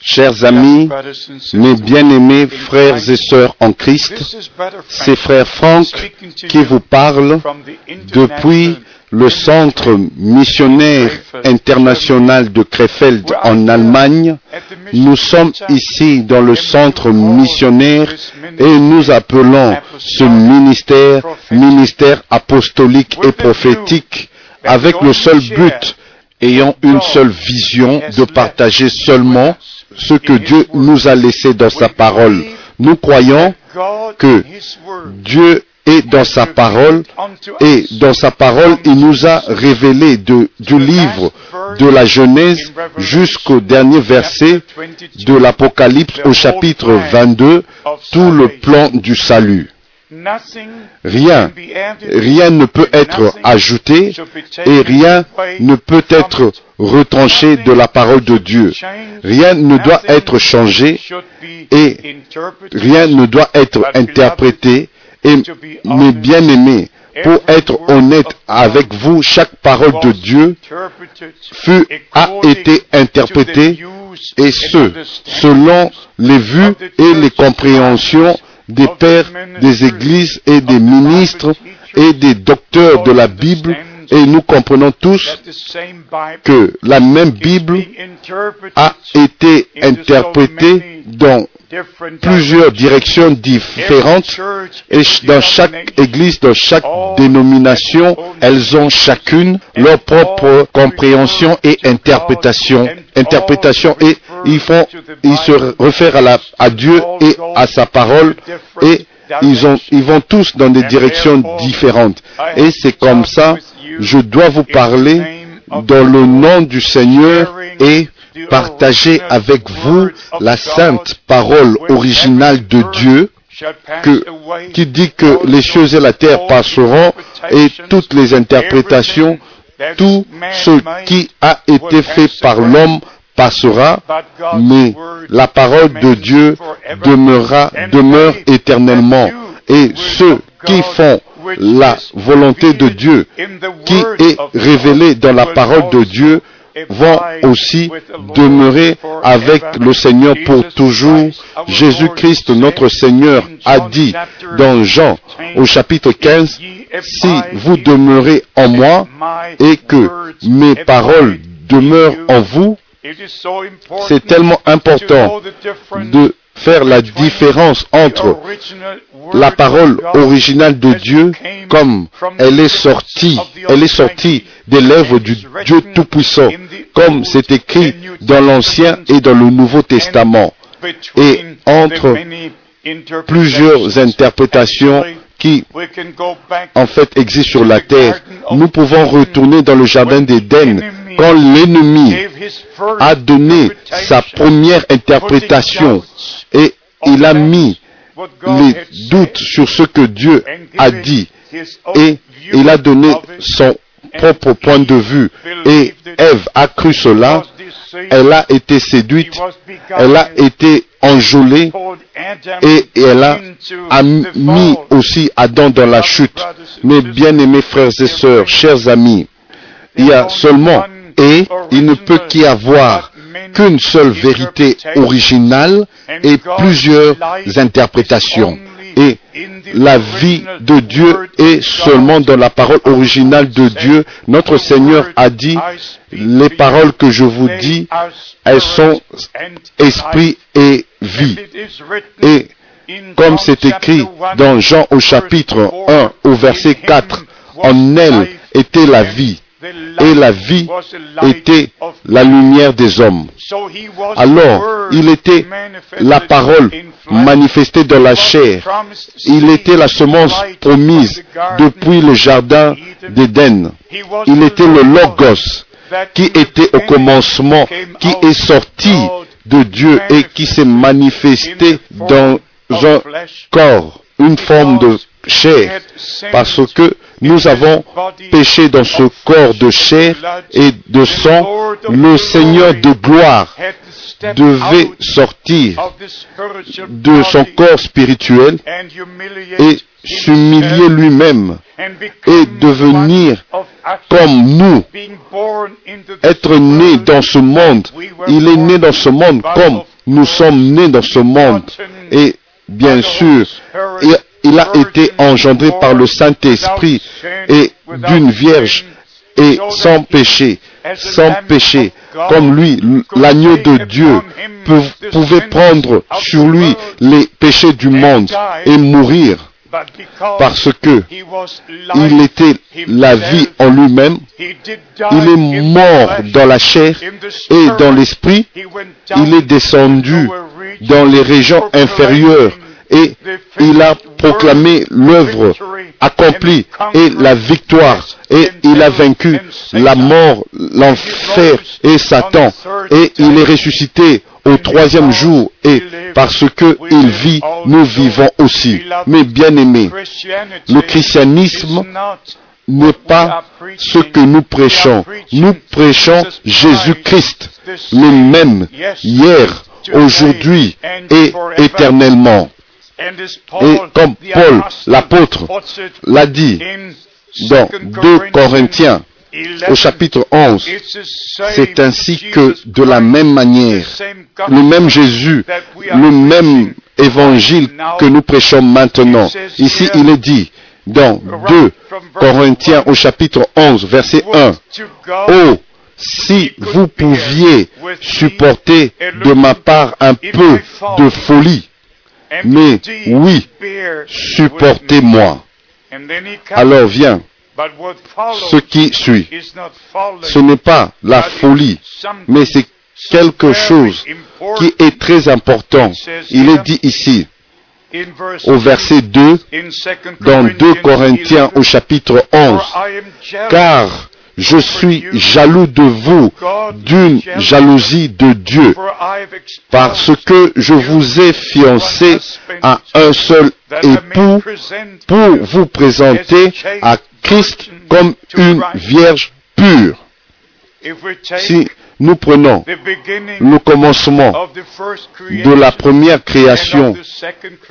Chers amis, mes bien-aimés frères et sœurs en Christ, c'est Frank frère Franck qui vous parle depuis le centre missionnaire international de Krefeld en Allemagne. Nous sommes ici dans le centre missionnaire et nous appelons ce ministère ministère apostolique et prophétique avec le seul but, ayant une seule vision, de partager seulement ce que Dieu nous a laissé dans sa parole. Nous croyons que Dieu est dans sa parole et dans sa parole, il nous a révélé du livre de la Genèse jusqu'au dernier verset de l'Apocalypse au chapitre 22 tout le plan du salut. Rien, rien ne peut être ajouté et rien ne peut être retranché de la parole de Dieu. Rien ne doit être changé et rien ne doit être interprété. Et mes bien-aimés, pour être honnête avec vous, chaque parole de Dieu fut, a été interprétée et ce, selon les vues et les compréhensions des pères des églises et des ministres et des docteurs de la Bible et nous comprenons tous que la même Bible a été interprétée dans plusieurs directions différentes et dans chaque église, dans chaque dénomination, elles ont chacune leur propre compréhension et interprétation. Interprétation et ils font, ils se réfèrent à, Dieu et à sa parole et ils, ont, ils vont tous dans des directions différentes. Et c'est comme ça, je dois vous parler dans le nom du Seigneur et partager avec vous la sainte parole originale de Dieu qui dit que les cieux et la terre passeront et toutes les interprétations, tout ce qui a été fait par l'homme passera, mais la parole de Dieu demeurera, demeure éternellement. Et ceux qui font la volonté de Dieu, qui est révélée dans la parole de Dieu, vont aussi demeurer avec le Seigneur pour toujours. Jésus-Christ, notre Seigneur, a dit dans Jean au chapitre 15, si vous demeurez en moi et que mes paroles demeurent en vous, c'est tellement important de faire la différence entre la parole originale de Dieu comme elle est sortie, elle est sortie des lèvres du Dieu Tout-Puissant, comme c'est écrit dans l'Ancien et dans le Nouveau Testament, et entre plusieurs interprétations qui en fait existent sur la terre. Nous pouvons retourner dans le jardin d'Éden quand l'ennemi a donné sa première interprétation et il a mis les doutes sur ce que Dieu a dit et il a donné son propre point de vue et Ève a cru cela, elle a été séduite, elle a été enjolée et elle a, a mis aussi Adam dans la chute. Mes bien-aimés frères et sœurs, chers amis, il y a seulement et il ne peut qu'y avoir qu'une seule vérité originale et plusieurs interprétations. Et la vie de Dieu est seulement dans la parole originale de Dieu. Notre Seigneur a dit, les paroles que je vous dis, elles sont esprit et vie. Et comme c'est écrit dans Jean au chapitre 1 au verset 4, en elle était la vie et la vie était la lumière des hommes. Alors, il était la parole manifestée dans la chair. Il était la semence promise depuis le jardin d'Éden. Il était le Logos qui était au commencement, qui est sorti de Dieu et qui s'est manifesté dans un corps, une forme de chair, parce que nous avons péché dans ce corps de chair et de sang. Le Seigneur de gloire devait sortir de son corps spirituel et s'humilier lui-même et devenir comme nous, être né dans ce monde. Il est né dans ce monde comme nous sommes nés dans ce monde. Et bien sûr, il a été engendré par le Saint-Esprit et d'une vierge et sans péché, sans péché, comme lui, l'agneau de Dieu, pouvait prendre sur lui les péchés du monde et mourir parce que il était la vie en lui-même, il est mort dans la chair et dans l'esprit, il est descendu dans les régions inférieures et il a proclamé l'œuvre accomplie et la victoire et il a vaincu la mort, l'enfer et Satan et il est ressuscité au troisième jour et parce que il vit, nous vivons aussi. Mais bien aimés, le christianisme n'est pas ce que nous prêchons. Nous prêchons Jésus-Christ, le même, hier, aujourd'hui et éternellement. Et comme Paul, l'apôtre, l'a dit dans 2 Corinthiens, au chapitre 11, c'est ainsi que de la même manière, le même Jésus, le même évangile que nous prêchons maintenant, ici il est dit dans 2 Corinthiens au chapitre 11, verset 1, Oh, si vous pouviez supporter de ma part un peu de folie, mais oui, supportez-moi. Alors viens, ce qui suit, ce n'est pas la folie, mais c'est quelque chose qui est très important. Il est dit ici, au verset 2, dans 2 Corinthiens au chapitre 11, car je suis jaloux de vous d'une jalousie de Dieu, parce que je vous ai fiancé à un seul époux pour vous présenter à Christ comme une vierge pure. Si nous prenons le commencement de la première création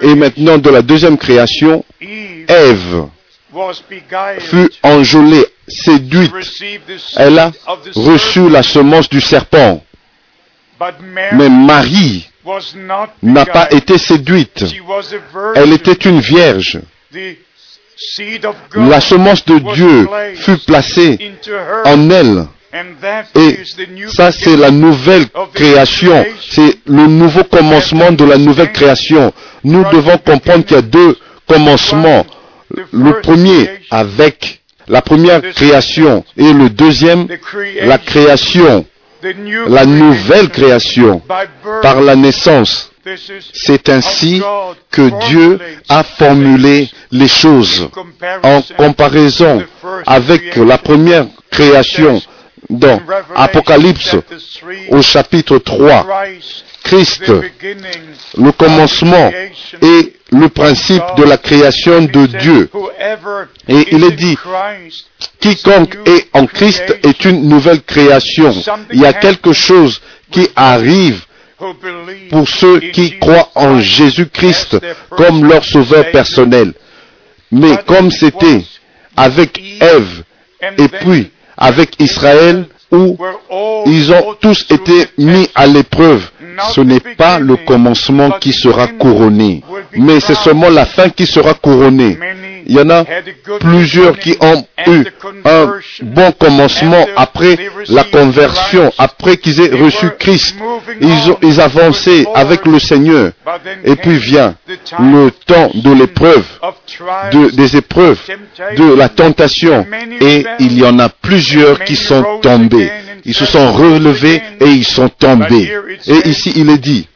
et maintenant de la deuxième création, Ève fut enjolée, séduite. Elle a reçu la semence du serpent. Mais Marie n'a pas été séduite. Elle était une vierge. La semence de Dieu fut placée en elle. Et ça, c'est la nouvelle création. C'est le nouveau commencement de la nouvelle création. Nous devons comprendre qu'il y a deux commencements. Le premier avec la première création et le deuxième, la création, la nouvelle création par la naissance. C'est ainsi que Dieu a formulé les choses en comparaison avec la première création dans Apocalypse au chapitre 3. Christ, le commencement et le principe de la création de Dieu. Et il est dit, quiconque est en Christ est une nouvelle création. Il y a quelque chose qui arrive pour ceux qui croient en Jésus-Christ comme leur sauveur personnel. Mais comme c'était avec Ève et puis avec Israël, où ils ont tous été mis à l'épreuve. Ce n'est pas le commencement qui sera couronné, mais c'est seulement la fin qui sera couronnée. Il y en a plusieurs qui ont eu un bon commencement après la conversion, après qu'ils aient reçu Christ. Ils ont avançaient avec le Seigneur. Et puis vient le temps de l'épreuve, de, des épreuves, de la tentation. Et il y en a plusieurs qui sont tombés. Ils se sont relevés et ils sont tombés. Et ici il est dit,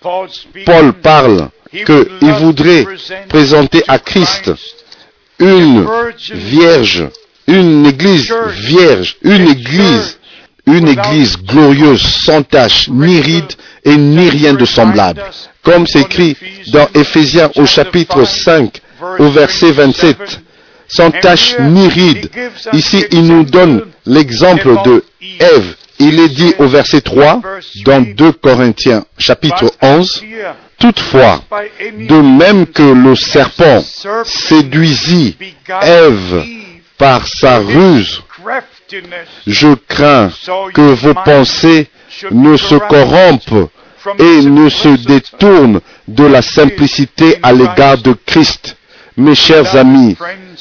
Paul parle qu'il voudrait présenter à Christ une vierge, une église vierge, une église, une église glorieuse, sans tache, ni ride et ni rien de semblable. Comme c'est écrit dans Éphésiens au chapitre 5, au verset 27. Sans tache ni ride. Ici, il nous donne l'exemple de Ève. Il est dit au verset 3 dans 2 Corinthiens chapitre 11, Toutefois, de même que le serpent séduisit Ève par sa ruse, je crains que vos pensées ne se corrompent et ne se détournent de la simplicité à l'égard de Christ. Mes chers amis,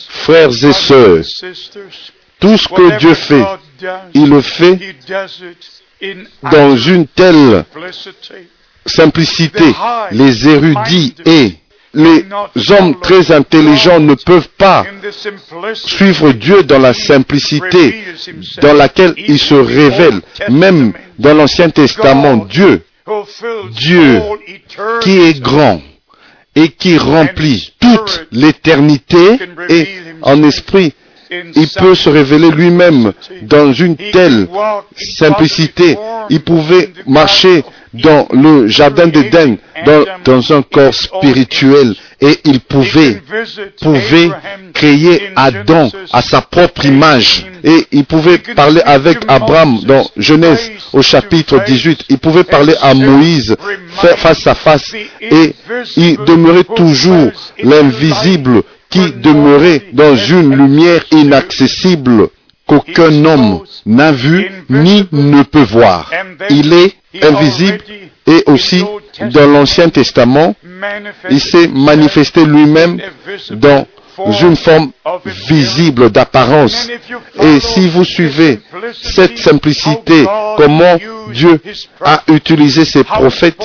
frères et sœurs, tout ce que Dieu fait, il le fait dans une telle simplicité. Les érudits et les hommes très intelligents ne peuvent pas suivre Dieu dans la simplicité dans laquelle il se révèle. Même dans l'Ancien Testament, Dieu, Dieu qui est grand et qui remplit toute l'éternité et en esprit, il peut se révéler lui-même dans une telle simplicité. Il pouvait marcher dans le jardin d'Éden, dans, dans, un corps spirituel, et il pouvait, pouvait créer Adam à sa propre image. Et il pouvait parler avec Abraham dans Genèse au chapitre 18. Il pouvait parler à Moïse face à face. Et il demeurait toujours l'invisible qui demeurait dans une lumière inaccessible qu'aucun homme n'a vu ni ne peut voir. Il est invisible et aussi dans l'Ancien Testament, il s'est manifesté lui-même dans une forme visible d'apparence. Et si vous suivez cette simplicité, comment Dieu a utilisé ses prophètes,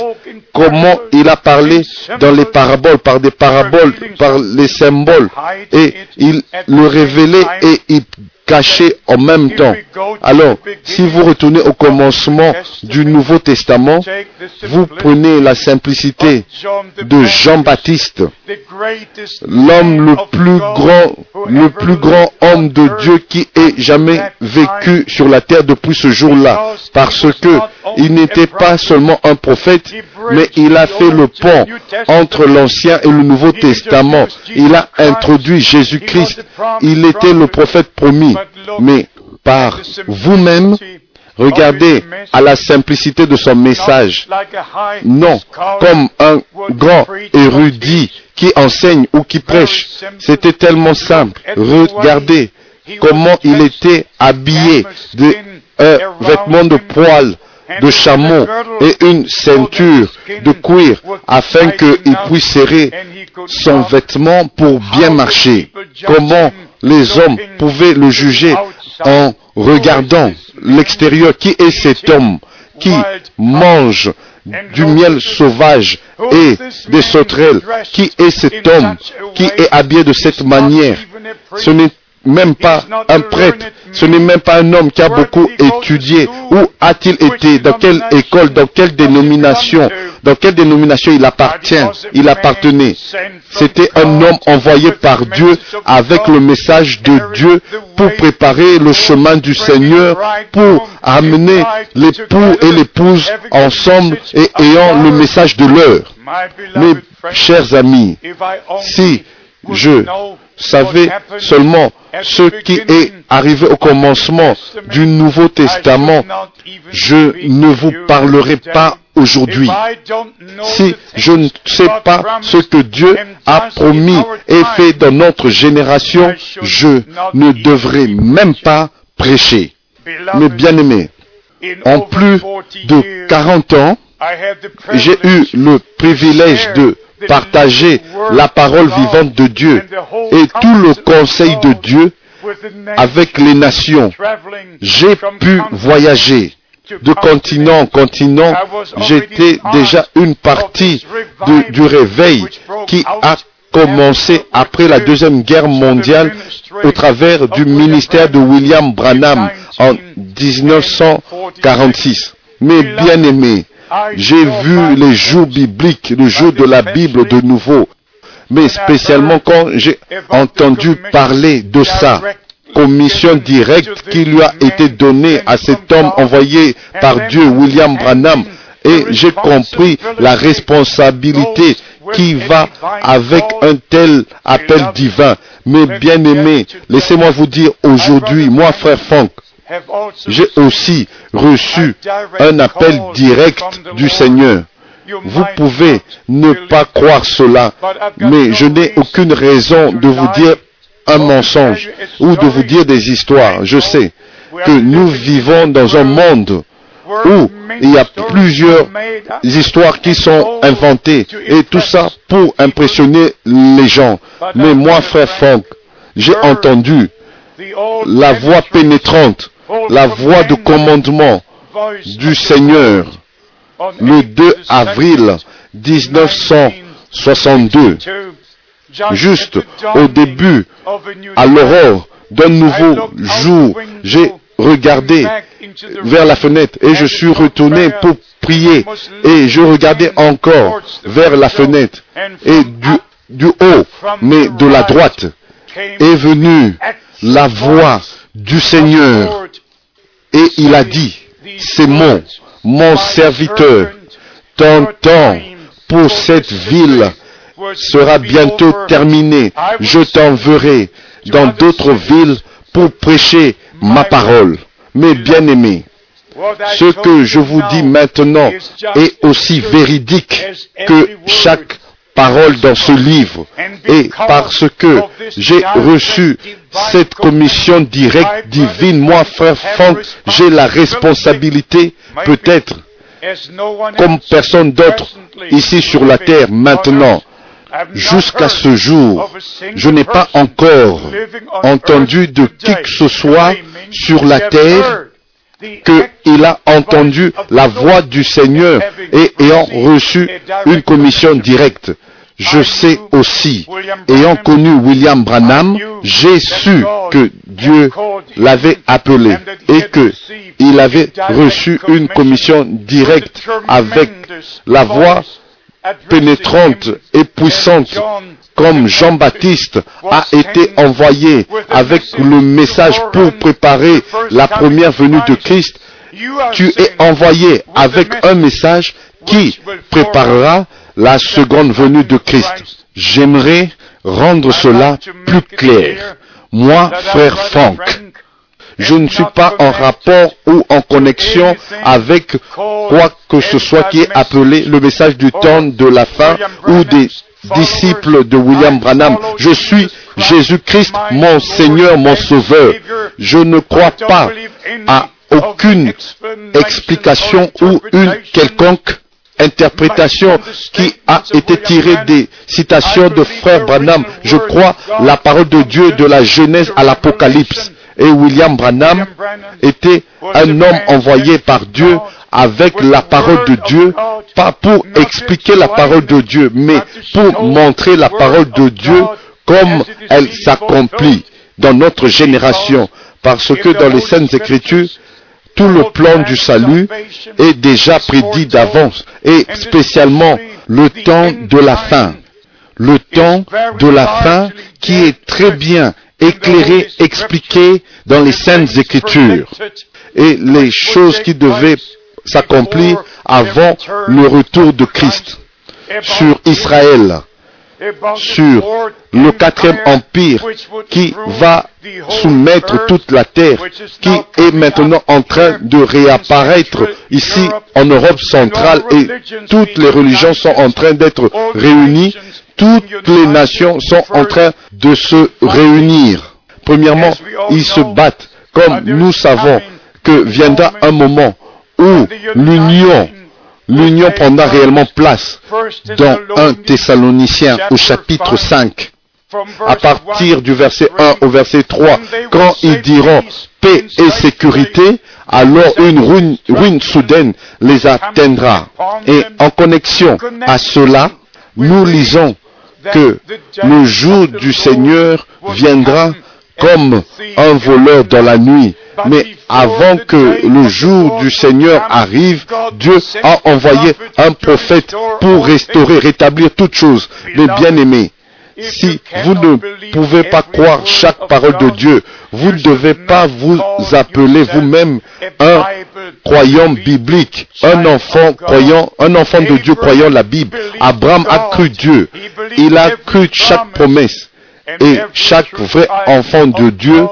comment il a parlé dans les paraboles, par des paraboles, par les symboles, et il le révélait et il cachait en même temps. Alors, si vous retournez au commencement du Nouveau Testament, vous prenez la simplicité de Jean-Baptiste, l'homme le plus grand, le plus grand homme de Dieu qui ait jamais vécu sur la terre depuis ce jour-là, parce que il n'était pas seulement un prophète, mais il a fait le pont entre l'Ancien et le Nouveau Testament. Il a introduit Jésus-Christ. Il était le prophète promis. Mais par vous-même, regardez à la simplicité de son message. Non, comme un grand érudit qui enseigne ou qui prêche. C'était tellement simple. Regardez comment il était habillé de un vêtement de poil de chameau et une ceinture de cuir afin qu'il puisse serrer son vêtement pour bien marcher. Comment les hommes pouvaient le juger en regardant l'extérieur. Qui est cet homme qui mange du miel sauvage et des sauterelles? Qui est cet homme qui est habillé de cette manière? Ce n'est même pas un prêtre, ce n'est même pas un homme qui a beaucoup étudié. Où a-t-il été? Dans quelle école? Dans quelle dénomination? Dans quelle dénomination il appartient? Il appartenait. C'était un homme envoyé par Dieu avec le message de Dieu pour préparer le chemin du Seigneur, pour amener l'époux et l'épouse ensemble et ayant le message de l'heure. Mes chers amis, si je savais seulement ce qui est arrivé au commencement du Nouveau Testament, je ne vous parlerai pas aujourd'hui. Si je ne sais pas ce que Dieu a promis et fait dans notre génération, je ne devrais même pas prêcher. Mais bien aimés, en plus de 40 ans, j'ai eu le privilège de partager la parole vivante de Dieu et tout le conseil de Dieu avec les nations. J'ai pu voyager de continent en continent. J'étais déjà une partie du réveil qui a commencé après la Deuxième Guerre mondiale au travers du ministère de William Branham en 1946. Mais bien aimé, j'ai vu les jours bibliques, le jour de la Bible de nouveau. Mais spécialement quand j'ai entendu parler de ça, commission directe qui lui a été donnée à cet homme envoyé par Dieu, William Branham, et j'ai compris la responsabilité qui va avec un tel appel divin. Mais bien aimés, laissez-moi vous dire aujourd'hui, moi frère Franck, j'ai aussi reçu un appel direct du Seigneur. Vous pouvez ne pas croire cela, mais je n'ai aucune raison de vous dire un mensonge ou de vous dire des histoires. Je sais que nous vivons dans un monde où il y a plusieurs histoires qui sont inventées et tout ça pour impressionner les gens. Mais moi, frère Franck, j'ai entendu la voix pénétrante, la voix de commandement du Seigneur le 2 avril 1962, juste au début, à l'aurore d'un nouveau jour, j'ai regardé vers la fenêtre et je suis retourné pour prier et je regardais encore vers la fenêtre et du, du haut, mais de la droite, est venue la voix du Seigneur et il a dit, c'est mon, mon serviteur, ton temps pour cette ville sera bientôt terminé. Je t'enverrai dans d'autres villes pour prêcher ma parole. Mais bien aimé, ce que je vous dis maintenant est aussi véridique que chaque parole dans ce livre. Et parce que j'ai reçu cette commission directe divine, moi, frère Franck, j'ai la responsabilité, peut-être, comme personne d'autre ici sur la terre maintenant, jusqu'à ce jour, je n'ai pas encore entendu de qui que ce soit sur la terre qu'il a entendu la voix du Seigneur et ayant reçu une commission directe. Je sais aussi, ayant connu William Branham, j'ai su que Dieu l'avait appelé et que il avait reçu une commission directe avec la voix pénétrante et puissante comme Jean-Baptiste a été envoyé avec le message pour préparer la première venue de Christ, tu es envoyé avec un message qui préparera la seconde venue de Christ. J'aimerais rendre cela plus clair. Moi, frère Franck, je ne suis pas en rapport ou en connexion avec quoi que ce soit qui est appelé le message du temps de la fin ou des disciples de William Branham. Je suis Jésus-Christ, mon Seigneur, mon Sauveur. Je ne crois pas à aucune explication ou une quelconque interprétation qui a été tirée des citations de frère Branham. Je crois la parole de Dieu de la Genèse à l'Apocalypse. Et William Branham était un homme envoyé par Dieu avec la parole de Dieu, pas pour expliquer la parole de Dieu, mais pour montrer la parole de Dieu comme elle s'accomplit dans notre génération. Parce que dans les Saintes Écritures, tout le plan du salut est déjà prédit d'avance, et spécialement le temps de la fin. Le temps de la fin qui est très bien éclairé, expliqué dans les Saintes Écritures. Et les choses qui devaient s'accomplir avant le retour de Christ sur Israël, sur le quatrième empire qui va soumettre toute la terre, qui est maintenant en train de réapparaître ici en Europe centrale et toutes les religions sont en train d'être réunies, toutes les nations sont en train de se réunir. Premièrement, ils se battent comme nous savons que viendra un moment où l'union prendra réellement place dans 1 Thessaloniciens au chapitre 5. À partir du verset 1 au verset 3, quand ils diront paix et sécurité, alors une ruine soudaine les atteindra. Et en connexion à cela, nous lisons que le jour du Seigneur viendra comme un voleur dans la nuit. Mais avant que le jour du Seigneur arrive, Dieu a envoyé un prophète pour restaurer, rétablir toutes choses. Mais bien aimés, si vous ne pouvez pas croire chaque parole de Dieu, vous ne devez pas vous appeler vous-même un croyant biblique, un enfant croyant, un enfant de Dieu croyant la Bible. Abraham a cru Dieu. Il a cru chaque promesse. Et chaque vrai enfant de Dieu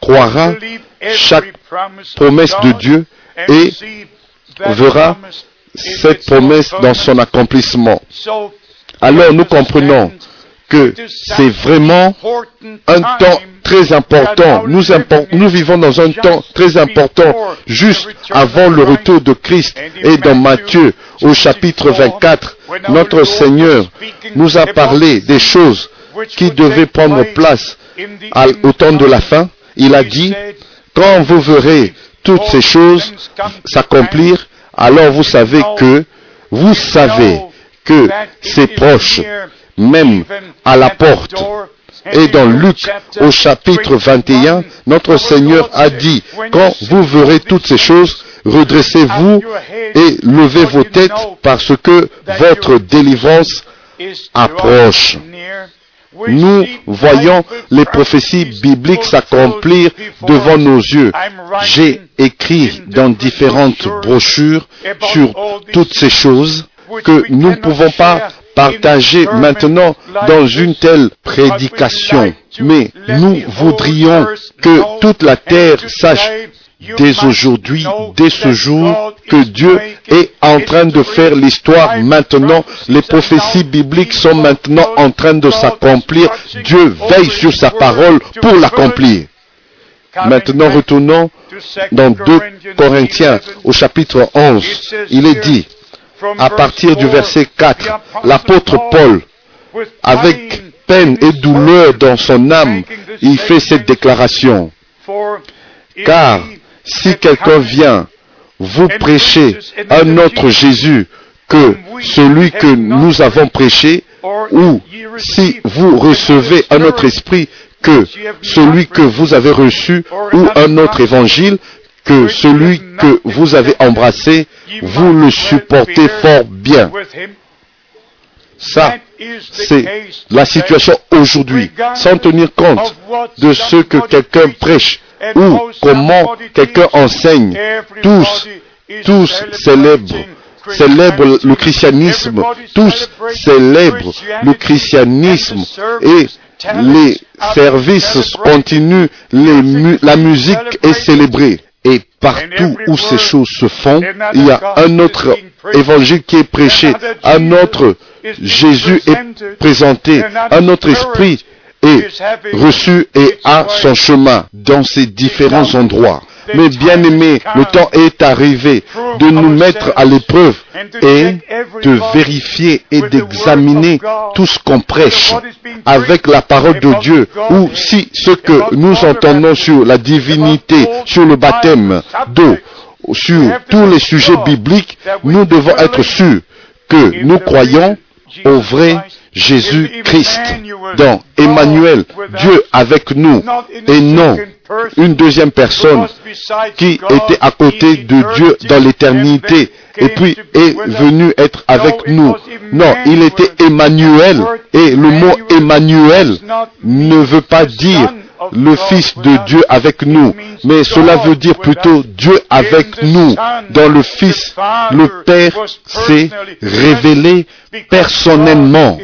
croira chaque promesse de Dieu et verra cette promesse dans son accomplissement. Alors nous comprenons que c'est vraiment un temps très important. Nous, vivons dans un temps très important, juste avant le retour de Christ. Et dans Matthieu, au chapitre 24, notre Seigneur nous a parlé des choses qui devaient prendre place au temps de la fin. Il a dit, quand vous verrez toutes ces choses s'accomplir, alors vous savez que, vous savez que c'est proche, même à la porte. Et dans Luc, au chapitre 21, notre Seigneur a dit, quand vous verrez toutes ces choses, redressez-vous et levez vos têtes parce que votre délivrance approche. Nous voyons les prophéties bibliques s'accomplir devant nos yeux. J'ai écrit dans différentes brochures sur toutes ces choses que nous ne pouvons pas partager maintenant dans une telle prédication. Mais nous voudrions que toute la terre sache dès aujourd'hui, dès ce jour, que Dieu est en train de faire l'histoire maintenant. Les prophéties bibliques sont maintenant en train de s'accomplir. Dieu veille sur sa parole pour l'accomplir. Maintenant, retournons dans 2 Corinthiens au chapitre 11. Il est dit, à partir du verset 4, l'apôtre Paul, avec peine et douleur dans son âme, il fait cette déclaration. Car si quelqu'un vient vous prêcher un autre Jésus que celui que nous avons prêché, ou si vous recevez un autre esprit que celui que vous avez reçu, ou un autre évangile que celui que vous avez embrassé, vous le supportez fort bien. Ça, c'est la situation aujourd'hui, sans tenir compte de ce que quelqu'un prêche ou comment quelqu'un enseigne. Tous, tous célèbrent célèbrent le christianisme, tous célèbrent le christianisme et les services continuent, la musique est célébrée. Et partout où ces choses se font, il y a un autre évangile qui est prêché, un autre Jésus est présenté, un autre esprit est reçu et a son chemin dans ces différents endroits. Mais bien aimé, le temps est arrivé de nous mettre à l'épreuve et de vérifier et d'examiner tout ce qu'on prêche avec la parole de Dieu ou si ce que nous entendons sur la divinité, sur le baptême d'eau, sur tous les sujets bibliques, nous devons être sûrs que nous croyons au vrai Jésus-Christ, dans Emmanuel, Dieu avec nous, et non une deuxième personne qui était à côté de Dieu dans l'éternité et puis est venu être avec nous. Non, il était Emmanuel et le mot Emmanuel ne veut pas dire le Fils de Dieu avec nous, mais cela veut dire plutôt Dieu avec nous. Dans le Fils, le Père s'est révélé personnellement,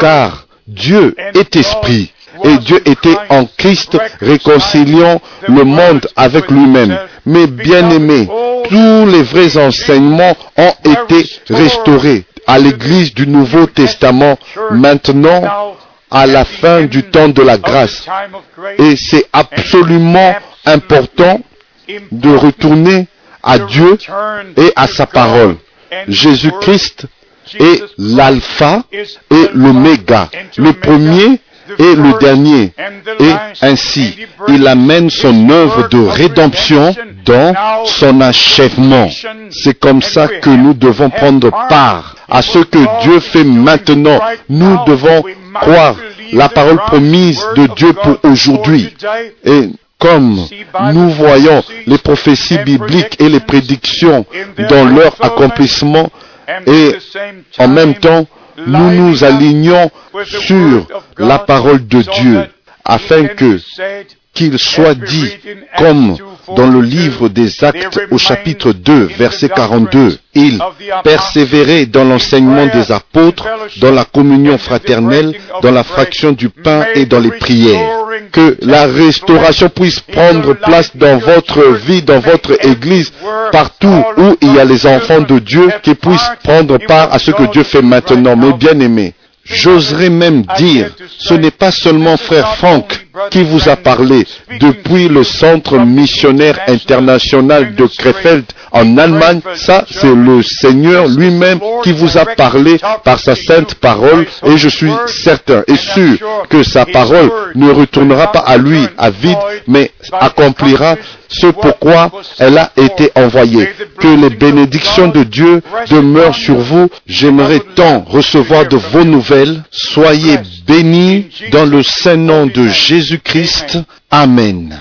car Dieu est esprit. Et Dieu était en Christ réconciliant le monde avec lui-même. Mais bien aimé, tous les vrais enseignements ont été restaurés à l'Église du Nouveau Testament maintenant à la fin du temps de la grâce. Et c'est absolument important de retourner à Dieu et à sa parole. Jésus-Christ est l'alpha et l'oméga, le premier et le dernier. Et ainsi, il amène son œuvre de rédemption dans son achèvement. C'est comme ça que nous devons prendre part à ce que Dieu fait maintenant. Nous devons croire la parole promise de Dieu pour aujourd'hui. Et comme nous voyons les prophéties bibliques et les prédictions dans leur accomplissement, et en même temps, nous nous alignons sur la parole de Dieu afin que qu'il soit dit, comme dans le livre des Actes au chapitre 2, verset 42, il persévérait dans l'enseignement des apôtres, dans la communion fraternelle, dans la fraction du pain et dans les prières. Que la restauration puisse prendre place dans votre vie, dans votre église, partout où il y a les enfants de Dieu qui puissent prendre part à ce que Dieu fait maintenant. Mes bien-aimés, J'oserais même dire, ce n'est pas seulement frère Franck qui vous a parlé depuis le centre missionnaire international de Krefeld en Allemagne. Ça, c'est le Seigneur lui-même qui vous a parlé par sa sainte parole et je suis certain et sûr que sa parole ne retournera pas à lui à vide, mais accomplira ce pourquoi elle a été envoyée. Que les bénédictions de Dieu demeurent sur vous. J'aimerais tant recevoir de vos nouvelles. Soyez bénis dans le saint nom de Jésus-Christ. Amen.